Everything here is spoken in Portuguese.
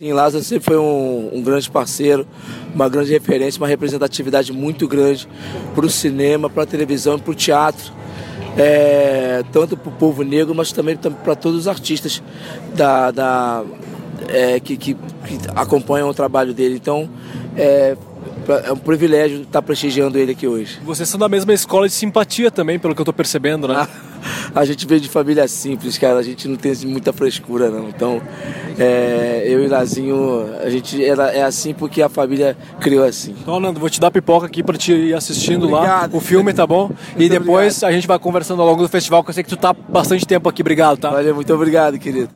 Sim, Lázaro sempre foi um, um, grande parceiro, uma grande referência, uma representatividade muito grande para o cinema, para a televisão e para o teatro. É, tanto para o povo negro, mas também para todos os artistas da, da é, que, que, que, acompanham o trabalho dele. Então, é, é um privilégio estar prestigiando ele aqui hoje. Vocês são da mesma escola de simpatia também, pelo que eu estou percebendo, né? a gente veio de família simples, cara. A gente não tem muita frescura, não. Então, é, eu e Lazinho, a gente era, é assim porque a família criou assim. Então, Nando, vou te dar pipoca aqui para te ir assistindo obrigado. lá o filme, tá bom? e depois obrigado. a gente vai conversando ao longo do festival, que eu sei que tu tá bastante tempo aqui. Obrigado, tá? Valeu, muito obrigado, querido.